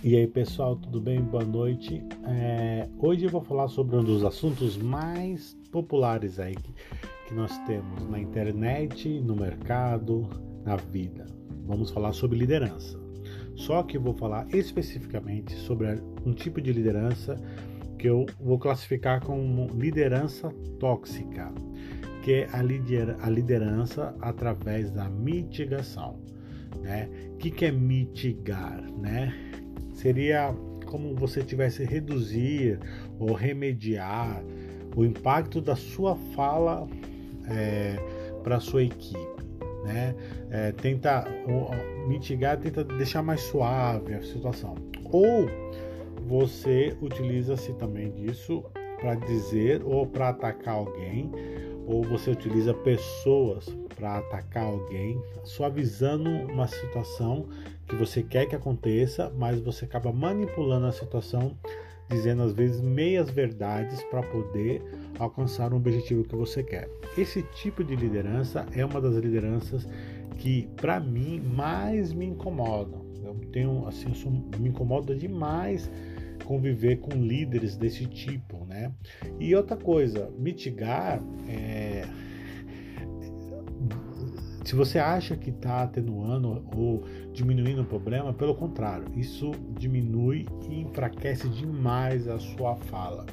E aí pessoal, tudo bem? Boa noite. É, hoje eu vou falar sobre um dos assuntos mais populares aí que, que nós temos na internet, no mercado, na vida. Vamos falar sobre liderança. Só que eu vou falar especificamente sobre um tipo de liderança que eu vou classificar como liderança tóxica, que é a, lider, a liderança através da mitigação. Né? O que, que é mitigar? Né? Seria como você tivesse reduzir ou remediar o impacto da sua fala é, para a sua equipe, né? É, tenta mitigar, tenta deixar mais suave a situação. Ou você utiliza-se também disso para dizer ou para atacar alguém, ou você utiliza pessoas para atacar alguém, suavizando uma situação que você quer que aconteça, mas você acaba manipulando a situação, dizendo às vezes meias verdades para poder alcançar um objetivo que você quer. Esse tipo de liderança é uma das lideranças que para mim mais me incomodam. Eu tenho assim, sou, me incomoda demais conviver com líderes desse tipo, né? E outra coisa, mitigar é se você acha que está atenuando ou diminuindo o problema, pelo contrário, isso diminui e enfraquece demais a sua fala.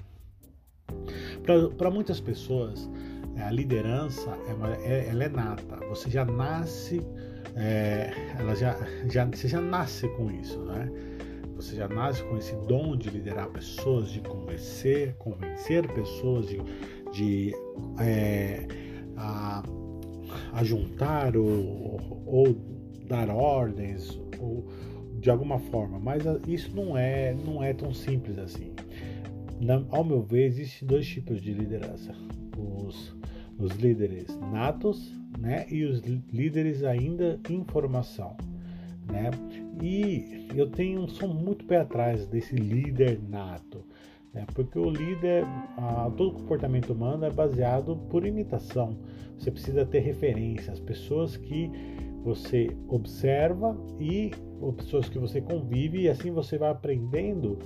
Para muitas pessoas, a liderança é, uma, é, ela é nata. Você já nasce, é, ela já, já, você já nasce com isso, né? Você já nasce com esse dom de liderar pessoas, de convencer, convencer pessoas, de, de é, a, a juntar ou, ou dar ordens ou de alguma forma, mas isso não é não é tão simples assim. Na, ao meu ver, existem dois tipos de liderança: os, os líderes natos, né, e os líderes ainda em formação, né. E eu tenho sou muito pé atrás desse líder nato, né, porque o líder, todo comportamento humano é baseado por imitação. Você precisa ter referências, pessoas que você observa e pessoas que você convive e assim você vai aprendendo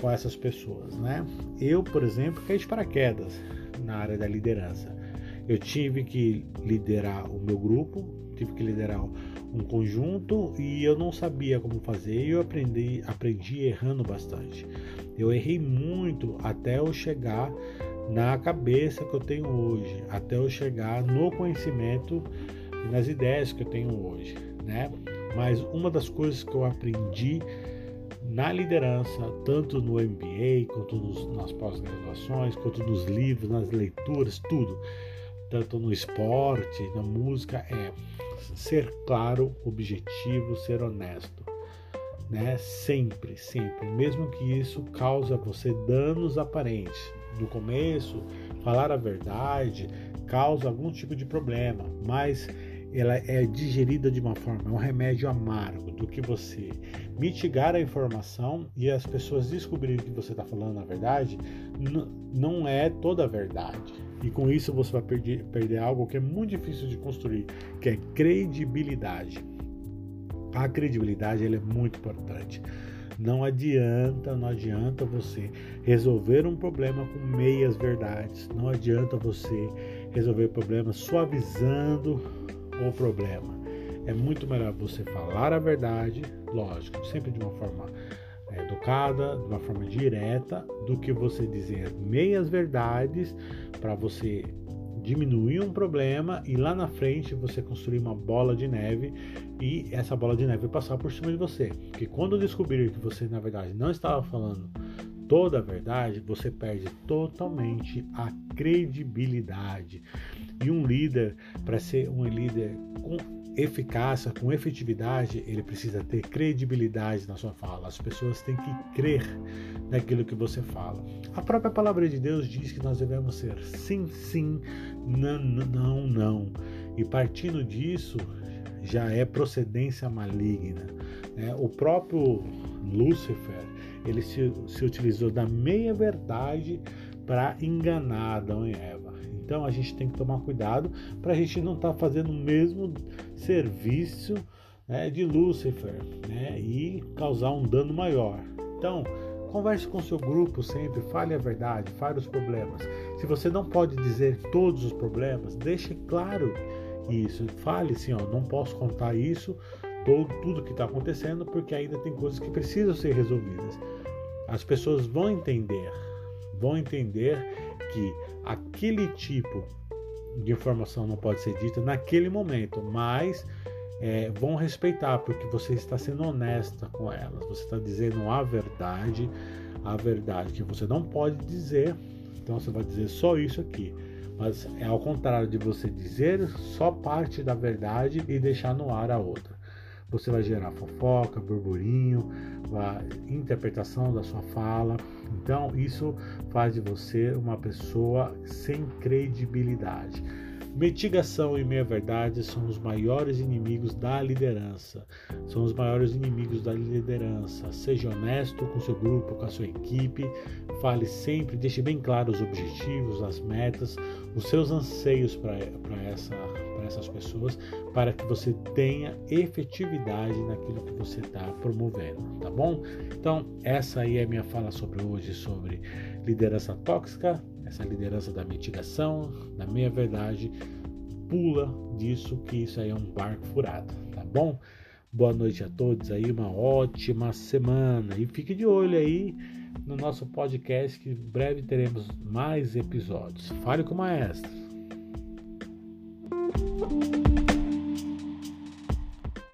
com essas pessoas, né? Eu, por exemplo, caí de paraquedas na área da liderança. Eu tive que liderar o meu grupo, tive que liderar um conjunto e eu não sabia como fazer e eu aprendi, aprendi errando bastante. Eu errei muito até eu chegar na cabeça que eu tenho hoje, até eu chegar no conhecimento e nas ideias que eu tenho hoje, né? Mas uma das coisas que eu aprendi na liderança, tanto no MBA, quanto nos, nas pós-graduações, quanto nos livros, nas leituras, tudo, tanto no esporte, na música, é ser claro, objetivo, ser honesto. Né? Sempre, sempre, mesmo que isso cause a você danos aparentes. No começo, falar a verdade causa algum tipo de problema, mas ela é digerida de uma forma, é um remédio amargo do que você mitigar a informação e as pessoas descobrirem que você está falando a verdade, não é toda a verdade. E com isso você vai perder, perder algo que é muito difícil de construir, que é credibilidade. A credibilidade ela é muito importante. Não adianta, não adianta você resolver um problema com meias verdades. Não adianta você resolver problemas suavizando o problema. É muito melhor você falar a verdade, lógico, sempre de uma forma é, educada, de uma forma direta, do que você dizer meias verdades para você diminuir um problema e lá na frente você construir uma bola de neve e essa bola de neve passar por cima de você. Porque quando descobrir que você na verdade não estava falando toda a verdade, você perde totalmente a credibilidade. E um líder, para ser um líder com eficácia, com efetividade, ele precisa ter credibilidade na sua fala. As pessoas têm que crer naquilo que você fala. A própria palavra de Deus diz que nós devemos ser sim, sim, não, não, não. E partindo disso, já é procedência maligna. Né? O próprio Lúcifer, ele se, se utilizou da meia-verdade para enganar Adão e Eva. Então a gente tem que tomar cuidado para a gente não estar tá fazendo o mesmo serviço né, de Lúcifer né, e causar um dano maior. Então, converse com seu grupo sempre, fale a verdade, fale os problemas. Se você não pode dizer todos os problemas, deixe claro isso. Fale assim, ó, não posso contar isso, todo, tudo que está acontecendo, porque ainda tem coisas que precisam ser resolvidas. As pessoas vão entender, vão entender que aquele tipo de informação não pode ser dita naquele momento, mas é, vão respeitar, porque você está sendo honesta com elas, você está dizendo a verdade, a verdade que você não pode dizer, então você vai dizer só isso aqui. Mas é ao contrário de você dizer só parte da verdade e deixar no ar a outra. Você vai gerar fofoca, burburinho, a interpretação da sua fala. Então, isso faz de você uma pessoa sem credibilidade. Mitigação e meia-verdade são os maiores inimigos da liderança. São os maiores inimigos da liderança. Seja honesto com seu grupo, com a sua equipe. Fale sempre, deixe bem claro os objetivos, as metas, os seus anseios para essa, essas pessoas, para que você tenha efetividade naquilo que você está promovendo, tá bom? Então, essa aí é a minha fala sobre hoje, sobre liderança tóxica essa liderança da mitigação, da meia-verdade, pula disso que isso aí é um barco furado, tá bom? Boa noite a todos aí, uma ótima semana e fique de olho aí no nosso podcast que em breve teremos mais episódios. Fale com o maestro.